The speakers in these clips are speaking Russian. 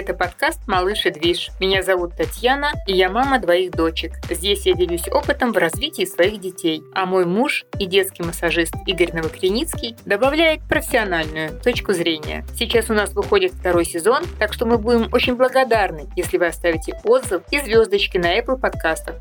Это подкаст «Малыш и движ». Меня зовут Татьяна, и я мама двоих дочек. Здесь я делюсь опытом в развитии своих детей. А мой муж и детский массажист Игорь Новокреницкий добавляет профессиональную точку зрения. Сейчас у нас выходит второй сезон, так что мы будем очень благодарны, если вы оставите отзыв и звездочки на Apple подкастах.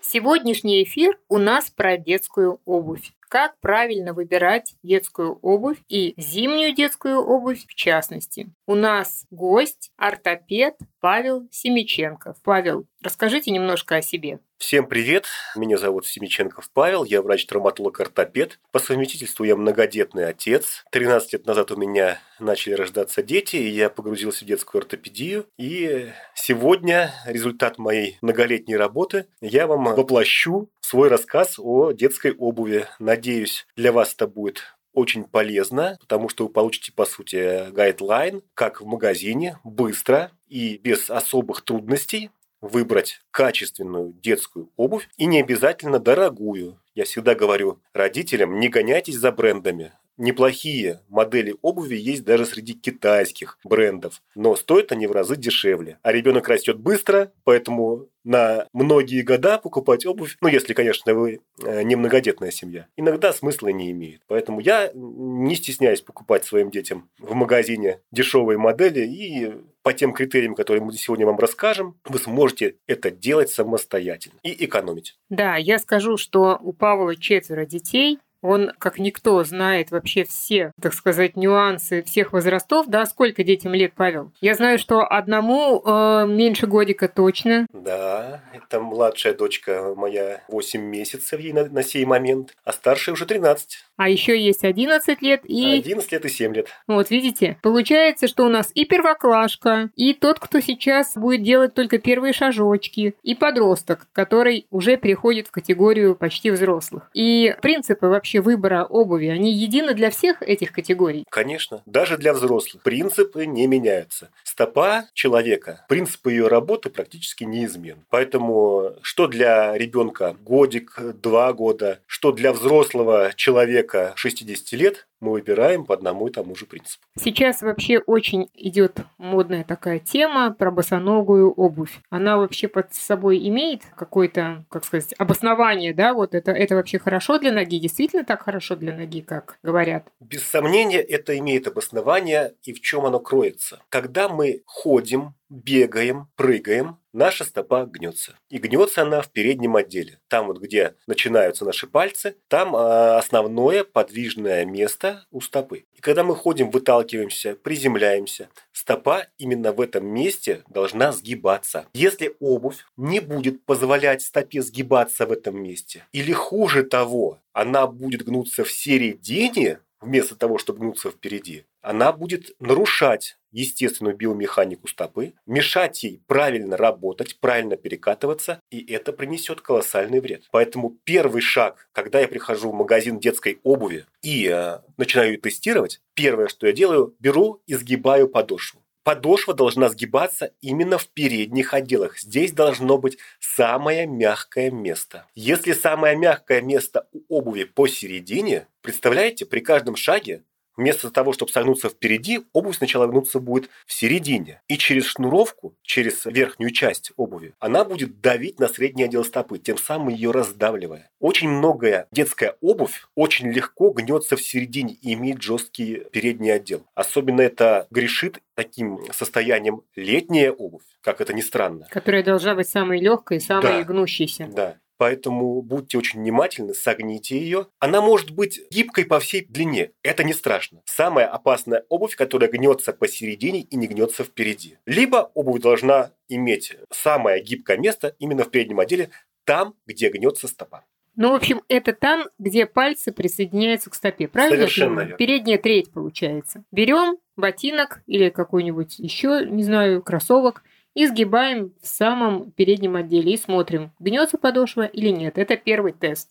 Сегодняшний эфир у нас про детскую обувь как правильно выбирать детскую обувь и зимнюю детскую обувь в частности. У нас гость, ортопед Павел Семиченков. Павел, расскажите немножко о себе. Всем привет, меня зовут Семиченков Павел, я врач-травматолог-ортопед. По совместительству я многодетный отец. 13 лет назад у меня начали рождаться дети, и я погрузился в детскую ортопедию. И сегодня результат моей многолетней работы я вам воплощу свой рассказ о детской обуви. Надеюсь, для вас это будет очень полезно, потому что вы получите, по сути, гайдлайн, как в магазине, быстро и без особых трудностей выбрать качественную детскую обувь и не обязательно дорогую. Я всегда говорю родителям, не гоняйтесь за брендами. Неплохие модели обуви есть даже среди китайских брендов, но стоят они в разы дешевле. А ребенок растет быстро, поэтому на многие года покупать обувь, ну, если, конечно, вы э, не многодетная семья, иногда смысла не имеет. Поэтому я не стесняюсь покупать своим детям в магазине дешевые модели и по тем критериям, которые мы сегодня вам расскажем, вы сможете это делать самостоятельно и экономить. Да, я скажу, что у Павла четверо детей, он, как никто, знает вообще все, так сказать, нюансы всех возрастов. Да, сколько детям лет, Павел? Я знаю, что одному э, меньше годика точно. Да, это младшая дочка моя 8 месяцев ей на, на сей момент, а старшая уже 13. А еще есть 11 лет и... 11 лет и 7 лет. Вот, видите? Получается, что у нас и первоклашка, и тот, кто сейчас будет делать только первые шажочки, и подросток, который уже переходит в категорию почти взрослых. И принципы вообще выбора обуви, они едины для всех этих категорий? Конечно, даже для взрослых. Принципы не меняются. Стопа человека, принципы ее работы практически неизменны. Поэтому что для ребенка годик, два года, что для взрослого человека 60 лет мы выбираем по одному и тому же принципу. Сейчас вообще очень идет модная такая тема про босоногую обувь. Она вообще под собой имеет какое-то, как сказать, обоснование, да? Вот это, это вообще хорошо для ноги? Действительно так хорошо для ноги, как говорят? Без сомнения, это имеет обоснование и в чем оно кроется. Когда мы ходим, бегаем, прыгаем, наша стопа гнется. И гнется она в переднем отделе. Там вот, где начинаются наши пальцы, там а, основное подвижное место у стопы. И когда мы ходим, выталкиваемся, приземляемся, стопа именно в этом месте должна сгибаться. Если обувь не будет позволять стопе сгибаться в этом месте, или хуже того, она будет гнуться в середине, вместо того, чтобы гнуться впереди, она будет нарушать естественную биомеханику стопы, мешать ей правильно работать, правильно перекатываться, и это принесет колоссальный вред. Поэтому первый шаг, когда я прихожу в магазин детской обуви и э, начинаю ее тестировать, первое, что я делаю, беру и сгибаю подошву. Подошва должна сгибаться именно в передних отделах. Здесь должно быть самое мягкое место. Если самое мягкое место у обуви посередине, представляете, при каждом шаге Вместо того, чтобы согнуться впереди, обувь сначала гнуться будет в середине. И через шнуровку, через верхнюю часть обуви, она будет давить на средний отдел стопы, тем самым ее раздавливая. Очень многое детская обувь очень легко гнется в середине и имеет жесткий передний отдел. Особенно это грешит таким состоянием летняя обувь, как это ни странно. Которая должна быть самой легкой и самой да, гнущейся. Да. Поэтому будьте очень внимательны, согните ее. Она может быть гибкой по всей длине. Это не страшно. Самая опасная обувь, которая гнется посередине и не гнется впереди. Либо обувь должна иметь самое гибкое место именно в переднем отделе, там, где гнется стопа. Ну, в общем, это там, где пальцы присоединяются к стопе, правильно? Совершенно верно. Передняя треть получается. Берем ботинок или какой-нибудь еще, не знаю, кроссовок и сгибаем в самом переднем отделе и смотрим, гнется подошва или нет. Это первый тест.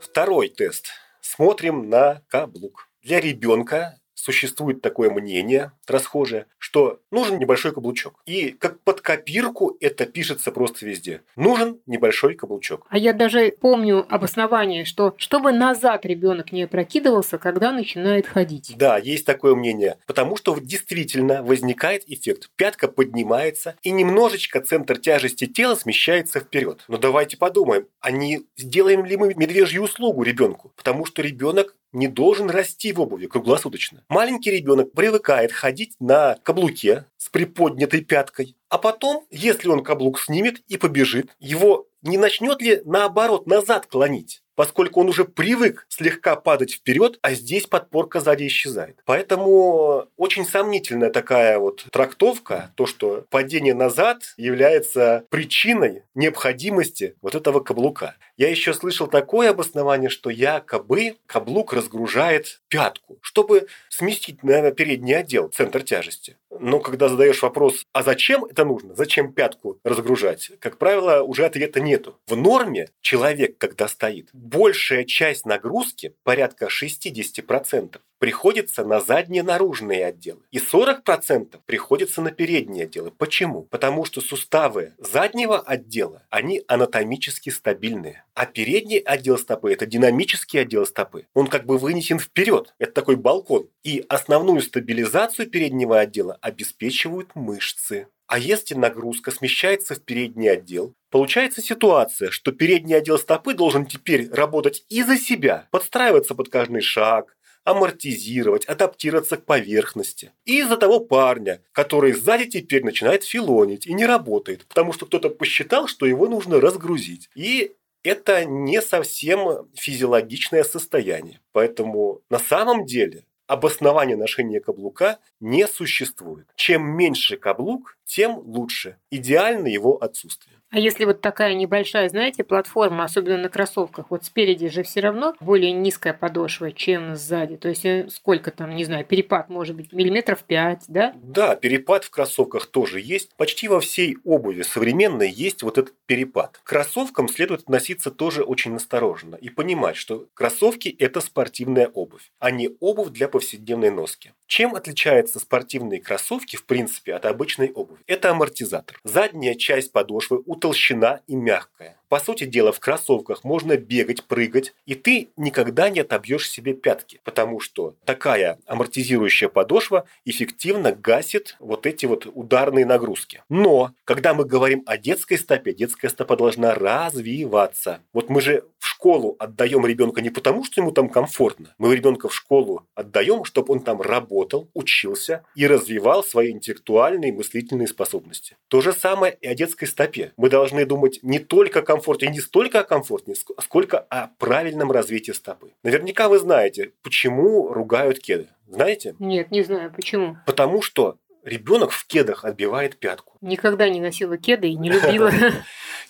Второй тест. Смотрим на каблук. Для ребенка существует такое мнение расхожее, что нужен небольшой каблучок. И как под копирку это пишется просто везде. Нужен небольшой каблучок. А я даже помню обоснование, что чтобы назад ребенок не опрокидывался, когда начинает ходить. Да, есть такое мнение. Потому что действительно возникает эффект. Пятка поднимается, и немножечко центр тяжести тела смещается вперед. Но давайте подумаем, а не сделаем ли мы медвежью услугу ребенку? Потому что ребенок не должен расти в обуви круглосуточно. Маленький ребенок привыкает ходить на каблуке с приподнятой пяткой, а потом, если он каблук снимет и побежит, его не начнет ли наоборот назад клонить? Поскольку он уже привык слегка падать вперед, а здесь подпорка сзади исчезает. Поэтому очень сомнительная такая вот трактовка, то, что падение назад является причиной необходимости вот этого каблука. Я еще слышал такое обоснование, что якобы каблук разгружает пятку, чтобы сместить на передний отдел, центр тяжести. Но когда задаешь вопрос, а зачем это нужно, зачем пятку разгружать, как правило, уже ответа нету. В норме человек, когда стоит, большая часть нагрузки, порядка 60%, приходится на задние наружные отделы. И 40% приходится на передние отделы. Почему? Потому что суставы заднего отдела, они анатомически стабильные. А передний отдел стопы – это динамический отдел стопы. Он как бы вынесен вперед. Это такой балкон. И основную стабилизацию переднего отдела обеспечивают мышцы. А если нагрузка смещается в передний отдел, получается ситуация, что передний отдел стопы должен теперь работать и за себя, подстраиваться под каждый шаг, амортизировать, адаптироваться к поверхности. И из-за того парня, который сзади теперь начинает филонить и не работает, потому что кто-то посчитал, что его нужно разгрузить. И это не совсем физиологичное состояние. Поэтому на самом деле обоснования ношения каблука не существует. Чем меньше каблук, тем лучше. Идеально его отсутствие. А если вот такая небольшая, знаете, платформа, особенно на кроссовках, вот спереди же все равно более низкая подошва, чем сзади. То есть э, сколько там, не знаю, перепад может быть миллиметров 5, да? Да, перепад в кроссовках тоже есть. Почти во всей обуви современной есть вот этот перепад. К кроссовкам следует относиться тоже очень осторожно и понимать, что кроссовки – это спортивная обувь, а не обувь для повседневной носки. Чем отличаются спортивные кроссовки, в принципе, от обычной обуви? Это амортизатор. Задняя часть подошвы утолщена и мягкая. По сути дела, в кроссовках можно бегать, прыгать, и ты никогда не отобьешь себе пятки, потому что такая амортизирующая подошва эффективно гасит вот эти вот ударные нагрузки. Но, когда мы говорим о детской стопе, детская стопа должна развиваться. Вот мы же в школу отдаем ребенка не потому, что ему там комфортно. Мы ребенка в школу отдаем, чтобы он там работал, учился и развивал свои интеллектуальные и мыслительные способности. То же самое и о детской стопе. Мы должны думать не только комфортно, комфорте, и не столько о комфорте, сколько о правильном развитии стопы. Наверняка вы знаете, почему ругают кеды. Знаете? Нет, не знаю, почему. Потому что ребенок в кедах отбивает пятку. Никогда не носила кеды и не любила.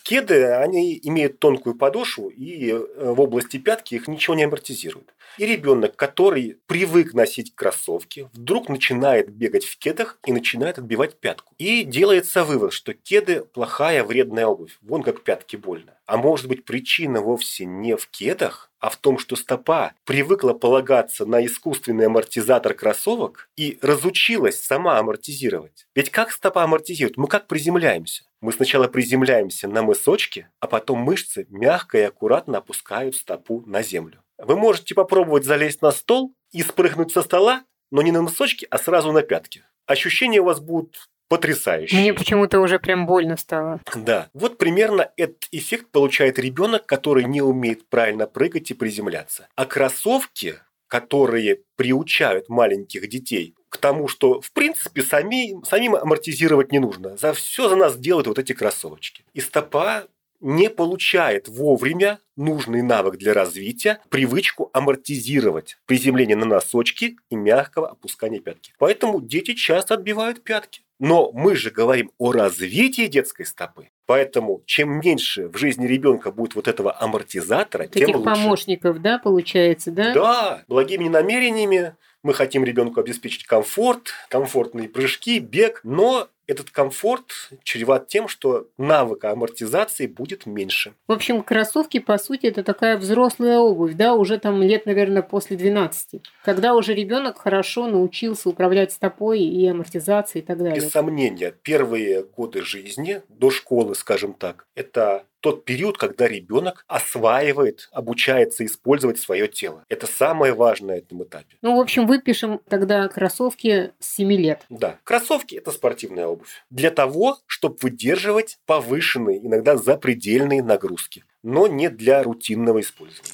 Кеды, они имеют тонкую подошву, и э, в области пятки их ничего не амортизирует. И ребенок, который привык носить кроссовки, вдруг начинает бегать в кедах и начинает отбивать пятку. И делается вывод, что кеды плохая, вредная обувь. Вон как пятки больно. А может быть причина вовсе не в кедах, а в том, что стопа привыкла полагаться на искусственный амортизатор кроссовок и разучилась сама амортизировать. Ведь как стопа амортизирует? Мы как приземляемся? Мы сначала приземляемся на мысочки, а потом мышцы мягко и аккуратно опускают стопу на землю. Вы можете попробовать залезть на стол и спрыгнуть со стола, но не на мысочки, а сразу на пятки. Ощущения у вас будут потрясающие. Мне почему-то уже прям больно стало. Да. Вот примерно этот эффект получает ребенок, который не умеет правильно прыгать и приземляться. А кроссовки, которые приучают маленьких детей к тому, что, в принципе, сами, самим амортизировать не нужно. За все за нас делают вот эти кроссовочки. И стопа не получает вовремя нужный навык для развития, привычку амортизировать приземление на носочки и мягкого опускания пятки. Поэтому дети часто отбивают пятки. Но мы же говорим о развитии детской стопы. Поэтому чем меньше в жизни ребенка будет вот этого амортизатора, Таких тем лучше. помощников, да, получается, да? Да, благими намерениями мы хотим ребенку обеспечить комфорт, комфортные прыжки, бег, но этот комфорт чреват тем, что навыка амортизации будет меньше. В общем, кроссовки, по сути, это такая взрослая обувь, да, уже там лет, наверное, после 12, когда уже ребенок хорошо научился управлять стопой и амортизацией и так далее. Без сомнения, первые годы жизни, до школы, скажем так, это тот период, когда ребенок осваивает, обучается использовать свое тело. Это самое важное на этом этапе. Ну, в общем, выпишем тогда кроссовки с 7 лет. Да, кроссовки – это спортивная обувь. Для того, чтобы выдерживать повышенные, иногда запредельные нагрузки, но не для рутинного использования.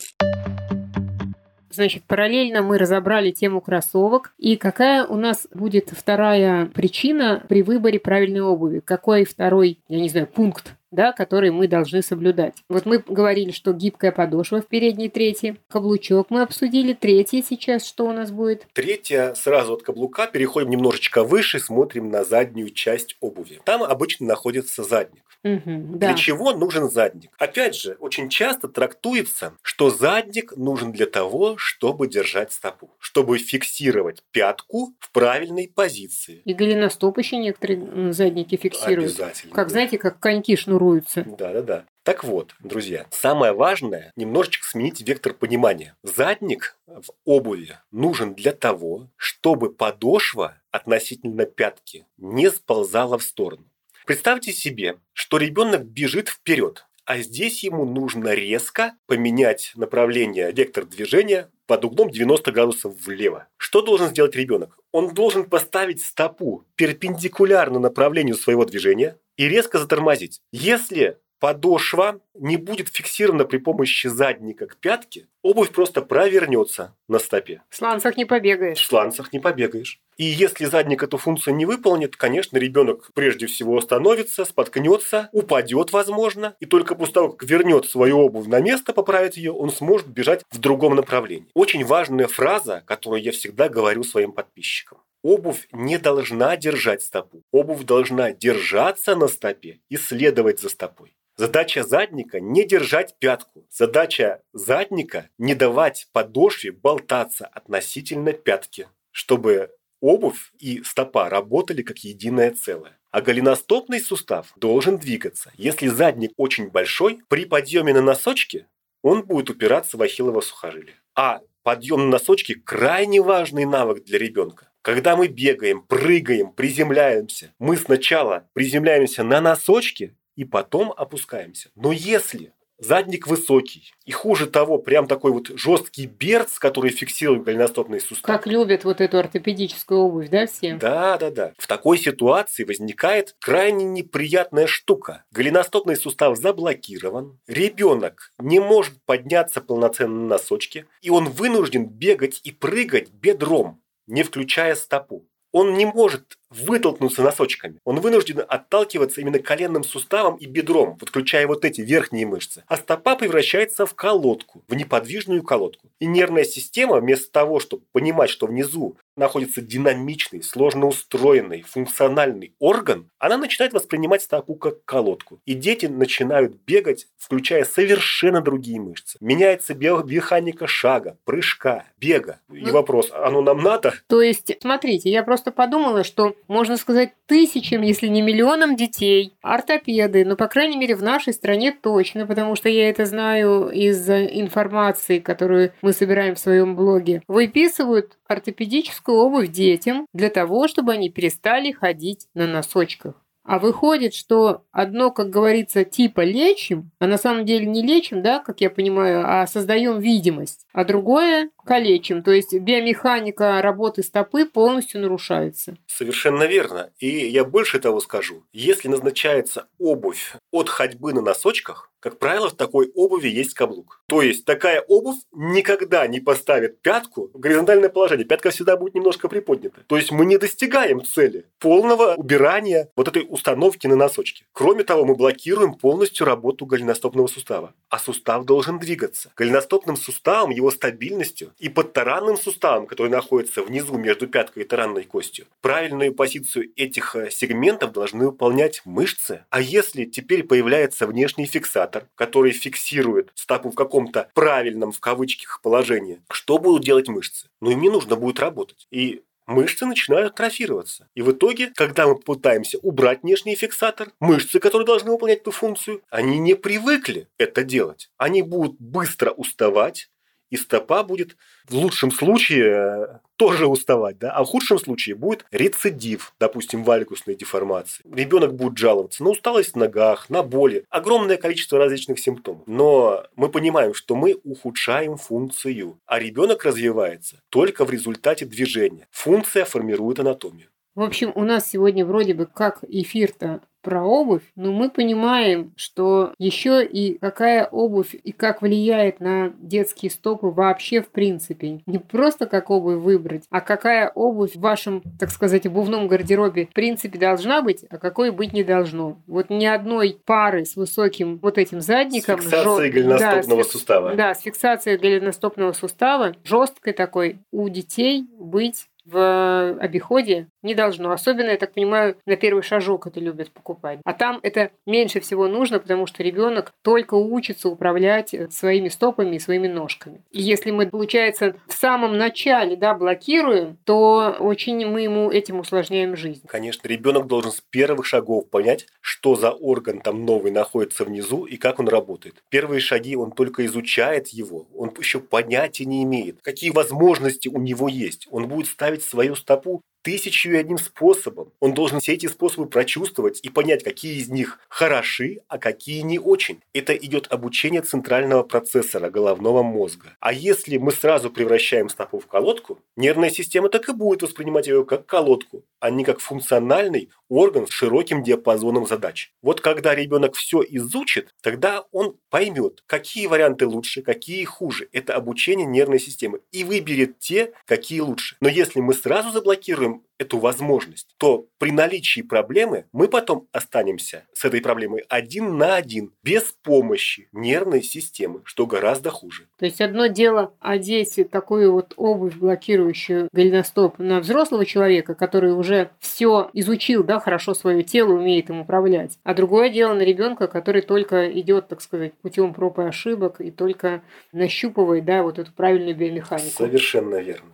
Значит, параллельно мы разобрали тему кроссовок. И какая у нас будет вторая причина при выборе правильной обуви? Какой второй, я не знаю, пункт да, которые мы должны соблюдать. Вот мы говорили, что гибкая подошва в передней трети, каблучок мы обсудили, третье сейчас что у нас будет? Третье, сразу от каблука переходим немножечко выше, смотрим на заднюю часть обуви. Там обычно находится задник. Угу, да. Для чего нужен задник? Опять же, очень часто трактуется, что задник нужен для того, чтобы держать стопу, чтобы фиксировать пятку в правильной позиции. И голеностоп еще некоторые задники фиксируют. Обязательно. Как, да. знаете, как коньки шнуруются. Да-да-да. Так вот, друзья, самое важное – немножечко сменить вектор понимания. Задник в обуви нужен для того, чтобы подошва относительно пятки не сползала в сторону. Представьте себе, что ребенок бежит вперед, а здесь ему нужно резко поменять направление, вектор движения под углом 90 градусов влево. Что должен сделать ребенок? Он должен поставить стопу перпендикулярно направлению своего движения и резко затормозить. Если подошва не будет фиксирована при помощи задника к пятке, обувь просто провернется на стопе. В сланцах не побегаешь. В сланцах не побегаешь. И если задник эту функцию не выполнит, конечно, ребенок прежде всего остановится, споткнется, упадет, возможно, и только после того, как вернет свою обувь на место, поправит ее, он сможет бежать в другом направлении. Очень важная фраза, которую я всегда говорю своим подписчикам. Обувь не должна держать стопу. Обувь должна держаться на стопе и следовать за стопой. Задача задника – не держать пятку. Задача задника – не давать подошве болтаться относительно пятки, чтобы обувь и стопа работали как единое целое. А голеностопный сустав должен двигаться. Если задник очень большой, при подъеме на носочки он будет упираться в ахиллово сухожилие. А подъем на носочки – крайне важный навык для ребенка. Когда мы бегаем, прыгаем, приземляемся, мы сначала приземляемся на носочки и потом опускаемся. Но если задник высокий, и хуже того, прям такой вот жесткий берц, который фиксирует голеностопный сустав. Как любят вот эту ортопедическую обувь, да, все? Да, да, да. В такой ситуации возникает крайне неприятная штука. Голеностопный сустав заблокирован, ребенок не может подняться полноценно на носочки, и он вынужден бегать и прыгать бедром, не включая стопу. Он не может вытолкнуться носочками. Он вынужден отталкиваться именно коленным суставом и бедром, подключая вот эти верхние мышцы. А стопа превращается в колодку, в неподвижную колодку. И нервная система, вместо того, чтобы понимать, что внизу находится динамичный, сложно устроенный, функциональный орган, она начинает воспринимать стопу как колодку. И дети начинают бегать, включая совершенно другие мышцы. Меняется биомеханика шага, прыжка, бега. И ну, вопрос, оно нам надо? То есть, смотрите, я просто подумала, что можно сказать, тысячам, если не миллионам детей, ортопеды, ну, по крайней мере, в нашей стране точно, потому что я это знаю из информации, которую мы собираем в своем блоге, выписывают ортопедическую обувь детям для того, чтобы они перестали ходить на носочках. А выходит, что одно, как говорится, типа лечим, а на самом деле не лечим, да, как я понимаю, а создаем видимость, а другое калечим. То есть биомеханика работы стопы полностью нарушается. Совершенно верно. И я больше того скажу. Если назначается обувь от ходьбы на носочках, как правило, в такой обуви есть каблук. То есть такая обувь никогда не поставит пятку в горизонтальное положение. Пятка всегда будет немножко приподнята. То есть мы не достигаем цели полного убирания вот этой установки на носочки. Кроме того, мы блокируем полностью работу голеностопного сустава. А сустав должен двигаться. Голеностопным суставом, его стабильностью и подтаранным суставом, который находится внизу между пяткой и таранной костью, правильную позицию этих э, сегментов должны выполнять мышцы. А если теперь появляется внешний фиксатор, который фиксирует стопу в каком-то правильном, в кавычках, положении, что будут делать мышцы? Ну, им не нужно будет работать. И мышцы начинают трофироваться. И в итоге, когда мы пытаемся убрать внешний фиксатор, мышцы, которые должны выполнять эту функцию, они не привыкли это делать. Они будут быстро уставать, и стопа будет в лучшем случае э, тоже уставать, да, а в худшем случае будет рецидив, допустим, валикусной деформации. Ребенок будет жаловаться на усталость в ногах, на боли, огромное количество различных симптомов. Но мы понимаем, что мы ухудшаем функцию, а ребенок развивается только в результате движения. Функция формирует анатомию. В общем, у нас сегодня вроде бы как эфир-то про обувь, но мы понимаем, что еще и какая обувь и как влияет на детские стопы вообще в принципе. Не просто как обувь выбрать, а какая обувь в вашем, так сказать, обувном гардеробе в принципе должна быть, а какой быть не должно. Вот ни одной пары с высоким вот этим задником. С фиксацией жё... голеностопного да, сустава. Да, с фиксацией голеностопного сустава, жесткой такой, у детей быть в обиходе не должно. Особенно, я так понимаю, на первый шажок это любят покупать. А там это меньше всего нужно, потому что ребенок только учится управлять э, своими стопами и своими ножками. И если мы, получается, в самом начале да, блокируем, то очень мы ему этим усложняем жизнь. Конечно, ребенок должен с первых шагов понять, что за орган там новый находится внизу и как он работает. Первые шаги он только изучает его, он еще понятия не имеет, какие возможности у него есть. Он будет ставить свою стопу тысячу и одним способом. Он должен все эти способы прочувствовать и понять, какие из них хороши, а какие не очень. Это идет обучение центрального процессора головного мозга. А если мы сразу превращаем стопу в колодку, нервная система так и будет воспринимать ее как колодку, а не как функциональный орган с широким диапазоном задач. Вот когда ребенок все изучит, тогда он поймет, какие варианты лучше, какие хуже. Это обучение нервной системы и выберет те, какие лучше. Но если мы сразу заблокируем эту возможность, то при наличии проблемы мы потом останемся с этой проблемой один на один, без помощи нервной системы, что гораздо хуже. То есть одно дело одеть такую вот обувь, блокирующую голеностоп на взрослого человека, который уже все изучил, да, хорошо свое тело, умеет им управлять. А другое дело на ребенка, который только идет, так сказать, путем проб и ошибок и только нащупывает, да, вот эту правильную биомеханику. Совершенно верно.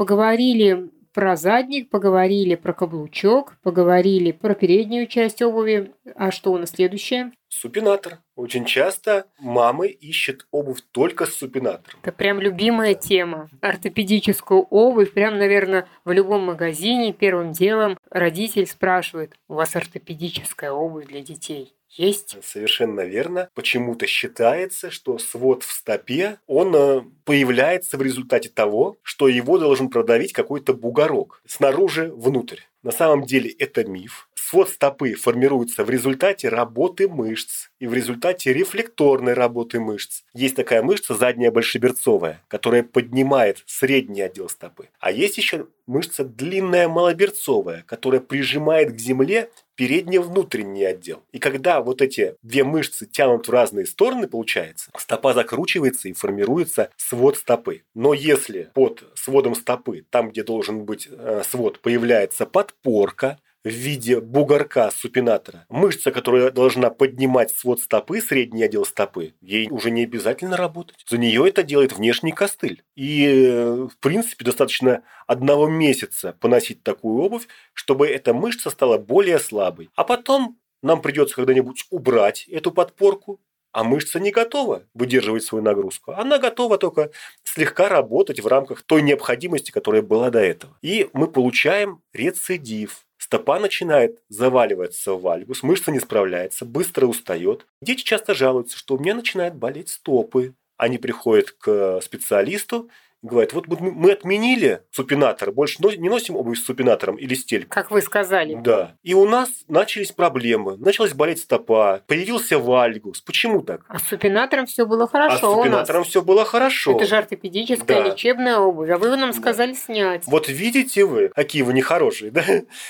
Поговорили про задник, поговорили про каблучок, поговорили про переднюю часть обуви. А что у нас следующее? Супинатор. Очень часто мамы ищут обувь только с супинатором. Это прям любимая тема. Ортопедическую обувь, прям, наверное, в любом магазине первым делом родитель спрашивает, у вас ортопедическая обувь для детей? Есть. Совершенно верно. Почему-то считается, что свод в стопе, он э, появляется в результате того, что его должен продавить какой-то бугорок снаружи внутрь. На самом деле это миф. Свод стопы формируется в результате работы мышц и в результате рефлекторной работы мышц. Есть такая мышца задняя большеберцовая, которая поднимает средний отдел стопы. А есть еще мышца длинная малоберцовая, которая прижимает к земле передний внутренний отдел. И когда вот эти две мышцы тянут в разные стороны, получается, стопа закручивается и формируется свод стопы. Но если под сводом стопы, там, где должен быть э, свод, появляется подпорка, в виде бугорка супинатора. Мышца, которая должна поднимать свод стопы, средний отдел стопы, ей уже не обязательно работать. За нее это делает внешний костыль. И, в принципе, достаточно одного месяца поносить такую обувь, чтобы эта мышца стала более слабой. А потом нам придется когда-нибудь убрать эту подпорку, а мышца не готова выдерживать свою нагрузку. Она готова только слегка работать в рамках той необходимости, которая была до этого. И мы получаем рецидив Стопа начинает заваливаться в вальгус, мышца не справляется, быстро устает. Дети часто жалуются, что у меня начинают болеть стопы. Они приходят к специалисту, говорит, вот мы отменили супинатор, больше не носим обувь с супинатором или стель. Как вы сказали. Да. И у нас начались проблемы. Началась болеть стопа, появился вальгус. Почему так? А с супинатором все было хорошо. А с супинатором все было хорошо. Это же ортопедическая да. лечебная обувь. А вы нам сказали да. снять. Вот видите вы, какие вы нехорошие, да?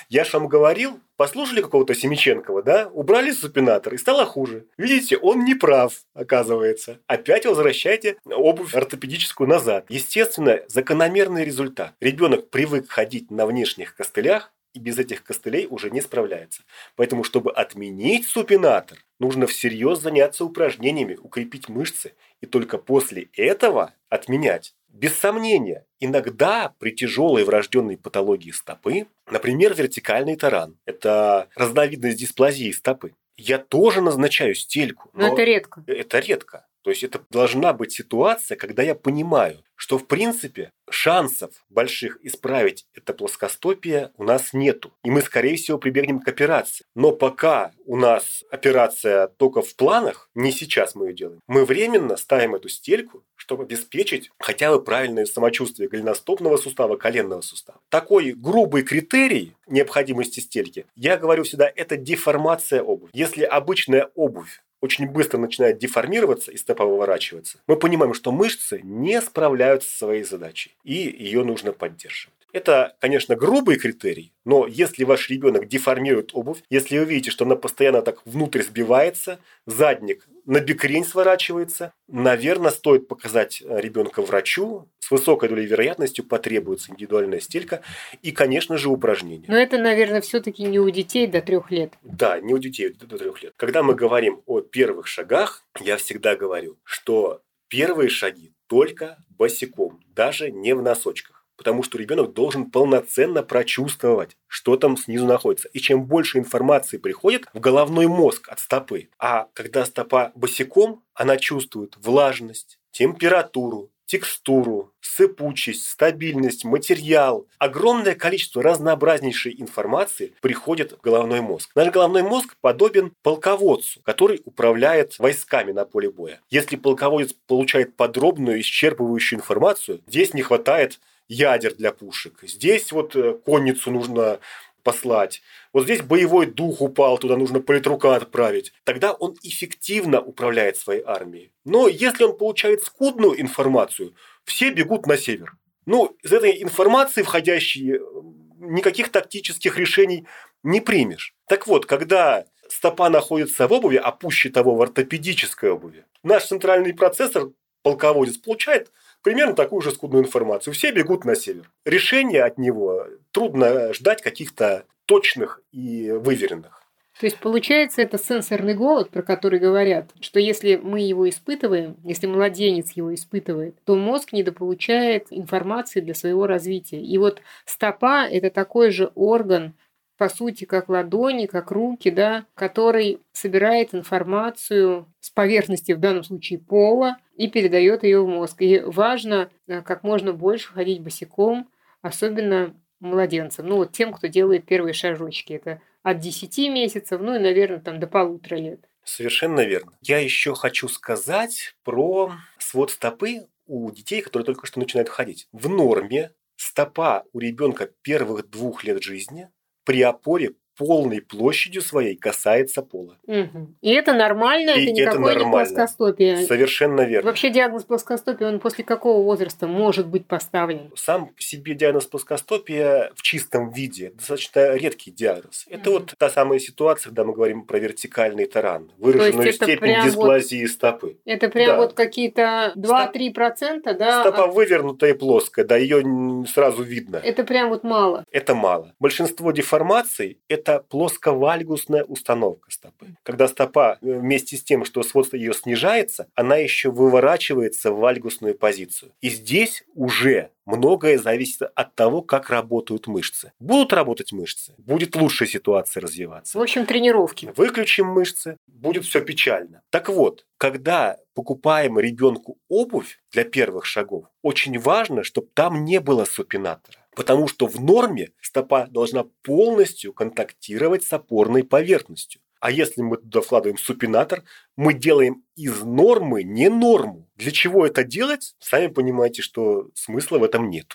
Я же вам говорил, Послушали какого-то Семиченкова, да? Убрали супинатор, и стало хуже. Видите, он не прав, оказывается. Опять возвращайте обувь ортопедическую назад. Естественно, закономерный результат. Ребенок привык ходить на внешних костылях, и без этих костылей уже не справляется. Поэтому, чтобы отменить супинатор, нужно всерьез заняться упражнениями, укрепить мышцы, и только после этого отменять. Без сомнения, иногда при тяжелой врожденной патологии стопы, например, вертикальный таран, это разновидность дисплазии стопы, я тоже назначаю стельку. Но, но это редко. Это редко. То есть это должна быть ситуация, когда я понимаю, что в принципе шансов больших исправить это плоскостопие у нас нету. И мы, скорее всего, прибегнем к операции. Но пока у нас операция только в планах, не сейчас мы ее делаем, мы временно ставим эту стельку, чтобы обеспечить хотя бы правильное самочувствие голеностопного сустава, коленного сустава. Такой грубый критерий необходимости стельки, я говорю всегда, это деформация обуви. Если обычная обувь очень быстро начинает деформироваться и стопа выворачиваться, мы понимаем, что мышцы не справляются со своей задачей, и ее нужно поддерживать. Это, конечно, грубый критерий, но если ваш ребенок деформирует обувь, если вы видите, что она постоянно так внутрь сбивается, задник на бикрень сворачивается, наверное, стоит показать ребенка врачу. С высокой долей вероятностью потребуется индивидуальная стелька и, конечно же, упражнения. Но это, наверное, все-таки не у детей до трех лет. Да, не у детей до трех лет. Когда мы говорим о первых шагах, я всегда говорю, что первые шаги только босиком, даже не в носочках потому что ребенок должен полноценно прочувствовать, что там снизу находится. И чем больше информации приходит в головной мозг от стопы, а когда стопа босиком, она чувствует влажность, температуру, текстуру, сыпучесть, стабильность, материал. Огромное количество разнообразнейшей информации приходит в головной мозг. Наш головной мозг подобен полководцу, который управляет войсками на поле боя. Если полководец получает подробную, исчерпывающую информацию, здесь не хватает ядер для пушек. Здесь вот э, конницу нужно послать. Вот здесь боевой дух упал, туда нужно политрука отправить. Тогда он эффективно управляет своей армией. Но если он получает скудную информацию, все бегут на север. Ну, из этой информации входящей э, никаких тактических решений не примешь. Так вот, когда стопа находится в обуви, а пуще того в ортопедической обуви, наш центральный процессор, полководец, получает примерно такую же скудную информацию. Все бегут на север. Решение от него трудно ждать каких-то точных и выверенных. То есть получается это сенсорный голод, про который говорят, что если мы его испытываем, если младенец его испытывает, то мозг недополучает информации для своего развития. И вот стопа – это такой же орган, по сути, как ладони, как руки, да, который собирает информацию с поверхности, в данном случае пола, и передает ее в мозг. И важно э, как можно больше ходить босиком, особенно младенцам, ну вот тем, кто делает первые шажочки. Это от 10 месяцев, ну и, наверное, там до полутора лет. Совершенно верно. Я еще хочу сказать про свод стопы у детей, которые только что начинают ходить. В норме стопа у ребенка первых двух лет жизни при опоре полной площадью своей касается пола. Угу. И это нормально, и это никакое это не плоскостопие. Совершенно верно. Вообще диагноз плоскостопия, он после какого возраста может быть поставлен? Сам по себе диагноз плоскостопия в чистом виде достаточно редкий диагноз. Это угу. вот та самая ситуация, когда мы говорим про вертикальный таран, выраженную степень дисплазии вот, стопы. Это прям да. вот какие-то 2-3%, да? Стопа от... вывернутая и плоская, да, ее сразу видно. Это прям вот мало. Это мало. Большинство деформаций – это это плосковальгусная установка стопы. Когда стопа э, вместе с тем, что сводство ее снижается, она еще выворачивается в вальгусную позицию. И здесь уже многое зависит от того, как работают мышцы. Будут работать мышцы, будет лучшая ситуация развиваться. В общем, тренировки. Выключим мышцы, будет все печально. Так вот, когда покупаем ребенку обувь для первых шагов, очень важно, чтобы там не было супинатора. Потому что в норме стопа должна полностью контактировать с опорной поверхностью. А если мы туда вкладываем супинатор, мы делаем из нормы не норму. Для чего это делать? Сами понимаете, что смысла в этом нет.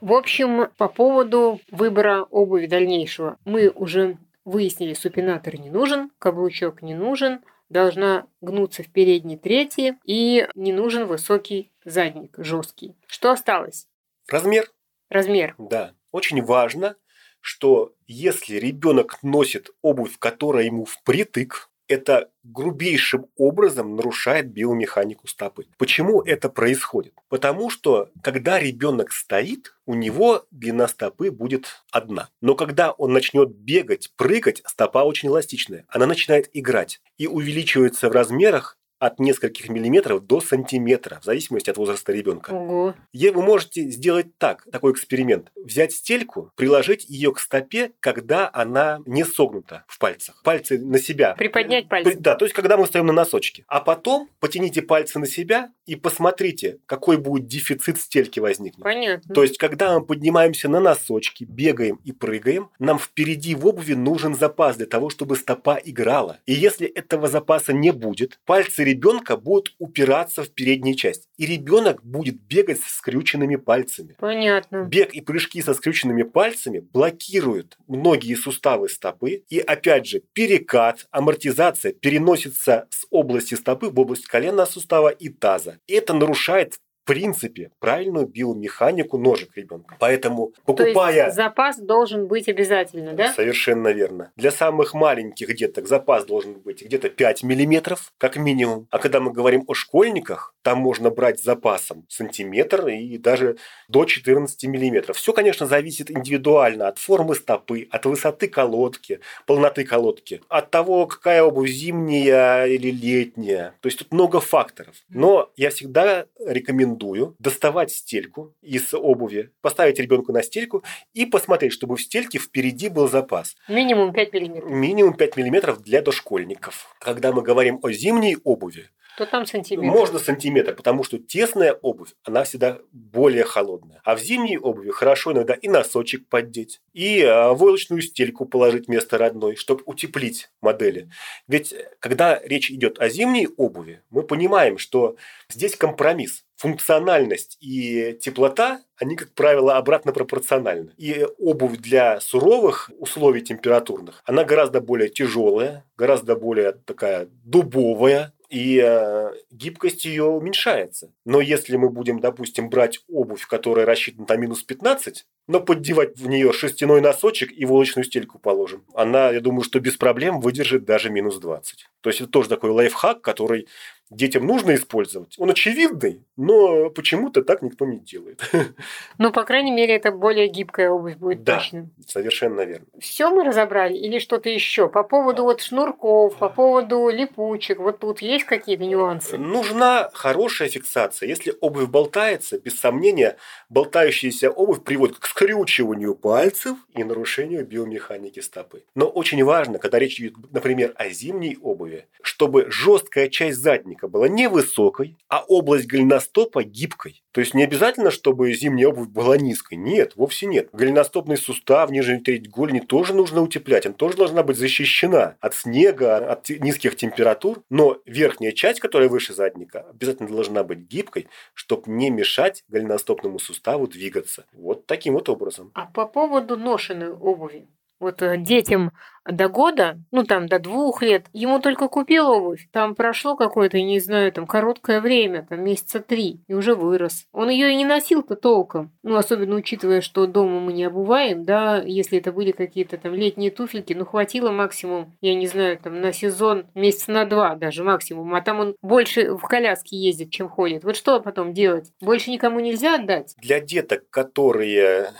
В общем, по поводу выбора обуви дальнейшего. Мы уже выяснили, супинатор не нужен, каблучок не нужен, должна гнуться в передней трети и не нужен высокий задник, жесткий. Что осталось? Размер. Размер. Да. Очень важно, что если ребенок носит обувь, которая ему впритык, это грубейшим образом нарушает биомеханику стопы. Почему это происходит? Потому что когда ребенок стоит, у него длина стопы будет одна. Но когда он начнет бегать, прыгать, стопа очень эластичная. Она начинает играть и увеличивается в размерах от нескольких миллиметров до сантиметра, в зависимости от возраста ребенка. Ого. И вы можете сделать так, такой эксперимент. Взять стельку, приложить ее к стопе, когда она не согнута в пальцах. Пальцы на себя. Приподнять пальцы. Да, то есть когда мы стоим на носочке. А потом потяните пальцы на себя и посмотрите, какой будет дефицит стельки возникнет. Понятно. То есть, когда мы поднимаемся на носочки, бегаем и прыгаем, нам впереди в обуви нужен запас для того, чтобы стопа играла. И если этого запаса не будет, пальцы ребенка будут упираться в переднюю часть. И ребенок будет бегать с скрюченными пальцами. Понятно. Бег и прыжки со скрюченными пальцами блокируют многие суставы стопы. И опять же, перекат, амортизация переносится с области стопы в область коленного сустава и таза. Это нарушает принципе правильную биомеханику ножек ребенка. Поэтому, покупая... То есть запас должен быть обязательно, да? Совершенно верно. Для самых маленьких деток запас должен быть где-то 5 миллиметров, как минимум. А когда мы говорим о школьниках, там можно брать с запасом сантиметр и даже до 14 миллиметров. Все, конечно, зависит индивидуально от формы стопы, от высоты колодки, полноты колодки, от того, какая обувь зимняя или летняя. То есть тут много факторов. Но я всегда рекомендую доставать стельку из обуви, поставить ребенку на стельку и посмотреть, чтобы в стельке впереди был запас. Минимум 5 миллиметров. Минимум 5 миллиметров для дошкольников. Когда мы говорим о зимней обуви, То там сантиметр. можно сантиметр, потому что тесная обувь, она всегда более холодная. А в зимней обуви хорошо иногда и носочек поддеть, и а, войлочную стельку положить вместо родной, чтобы утеплить модели. Ведь э, когда речь идет о зимней обуви, мы понимаем, что здесь компромисс. Функциональность и теплота, они, как правило, обратно пропорциональны. И обувь для суровых условий температурных, она гораздо более тяжелая, гораздо более такая дубовая, и э, гибкость ее уменьшается. Но если мы будем, допустим, брать обувь, которая рассчитана на минус 15, но поддевать в нее шерстяной носочек и волочную стельку положим, она, я думаю, что без проблем выдержит даже минус 20. То есть это тоже такой лайфхак, который детям нужно использовать. Он очевидный, но почему-то так никто не делает. Ну, по крайней мере, это более гибкая обувь будет Да. точно. Совершенно верно. Все мы разобрали или что-то еще? По поводу вот шнурков, по поводу липучек, вот тут есть какие-то нюансы? Нужна хорошая фиксация. Если обувь болтается, без сомнения, болтающаяся обувь приводит к скрючиванию пальцев и нарушению биомеханики стопы. Но очень важно, когда речь идет, например, о зимней обуви, чтобы жесткая часть задника была не высокой, а область голеностопа гибкой. То есть не обязательно, чтобы зимняя обувь была низкой. Нет, вовсе нет. Голеностопный сустав, нижняя треть голени тоже нужно утеплять. Она тоже должна быть защищена от снега, от низких температур. Но верхняя часть, которая выше задника, обязательно должна быть гибкой, чтобы не мешать голеностопному суставу двигаться. Вот таким вот образом. А по поводу ношенной обуви? Вот э, детям до года, ну там до двух лет, ему только купил обувь. Там прошло какое-то, не знаю, там короткое время, там месяца три, и уже вырос. Он ее и не носил-то толком. Ну, особенно учитывая, что дома мы не обуваем, да, если это были какие-то там летние туфельки, ну хватило максимум, я не знаю, там на сезон месяца на два даже максимум. А там он больше в коляске ездит, чем ходит. Вот что потом делать? Больше никому нельзя отдать? Для деток, которые,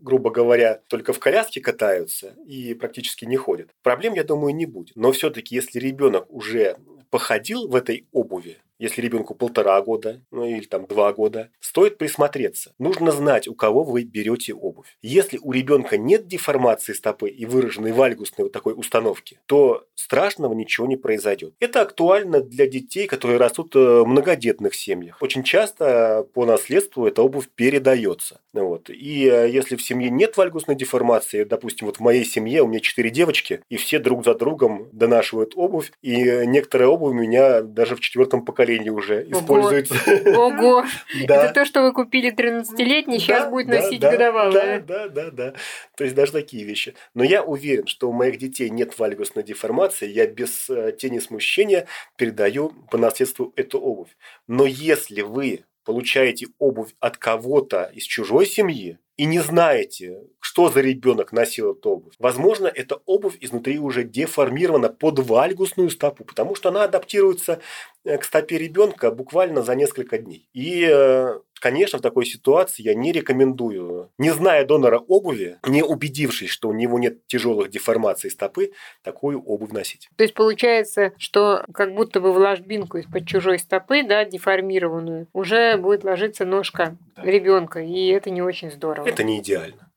грубо говоря, только в коляске катаются и практически не ходят, проблем, я думаю, не будет. Но все-таки, если ребенок уже походил в этой обуви, если ребенку полтора года, ну или там два года, стоит присмотреться. Нужно знать, у кого вы берете обувь. Если у ребенка нет деформации стопы и выраженной вальгусной вот такой установки, то страшного ничего не произойдет. Это актуально для детей, которые растут в многодетных семьях. Очень часто по наследству эта обувь передается. Вот. И э, если в семье нет вальгусной деформации, допустим, вот в моей семье у меня четыре девочки, и все друг за другом донашивают обувь, и некоторая обувь у меня даже в четвертом поколении уже Ого. используется. Ого! Это то, что вы купили 13-летний, сейчас будет носить. Да, да, да, да. То есть даже такие вещи. Но я уверен, что у моих детей нет вальгусной деформации, я без э, тени смущения передаю по наследству эту обувь. Но если вы получаете обувь от кого-то из чужой семьи и не знаете, что за ребенок носил эту обувь, возможно, эта обувь изнутри уже деформирована под вальгусную стопу, потому что она адаптируется э, к стопе ребенка буквально за несколько дней. И э, конечно, в такой ситуации я не рекомендую, не зная донора обуви, не убедившись, что у него нет тяжелых деформаций стопы, такую обувь носить. То есть получается, что как будто бы в ложбинку из-под чужой стопы, да, деформированную, уже будет ложиться ножка да. ребенка, и это не очень здорово. Это не идеально.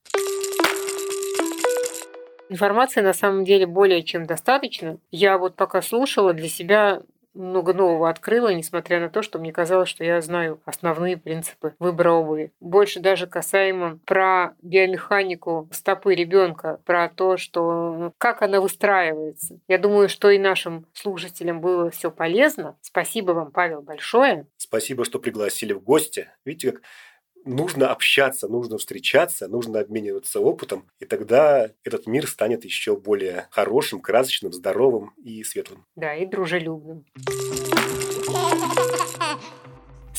Информации на самом деле более чем достаточно. Я вот пока слушала, для себя много нового открыла, несмотря на то, что мне казалось, что я знаю основные принципы выбора обуви. Больше даже касаемо про биомеханику стопы ребенка, про то, что как она выстраивается. Я думаю, что и нашим слушателям было все полезно. Спасибо вам, Павел, большое. Спасибо, что пригласили в гости. Видите, как нужно общаться, нужно встречаться, нужно обмениваться опытом, и тогда этот мир станет еще более хорошим, красочным, здоровым и светлым. Да, и дружелюбным.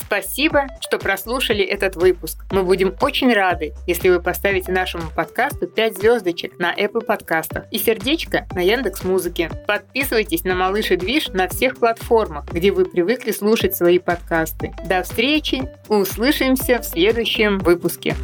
Спасибо, что прослушали этот выпуск. Мы будем очень рады, если вы поставите нашему подкасту 5 звездочек на Apple подкастах и сердечко на Яндекс Музыке. Подписывайтесь на Малыш и Движ на всех платформах, где вы привыкли слушать свои подкасты. До встречи, услышимся в следующем выпуске.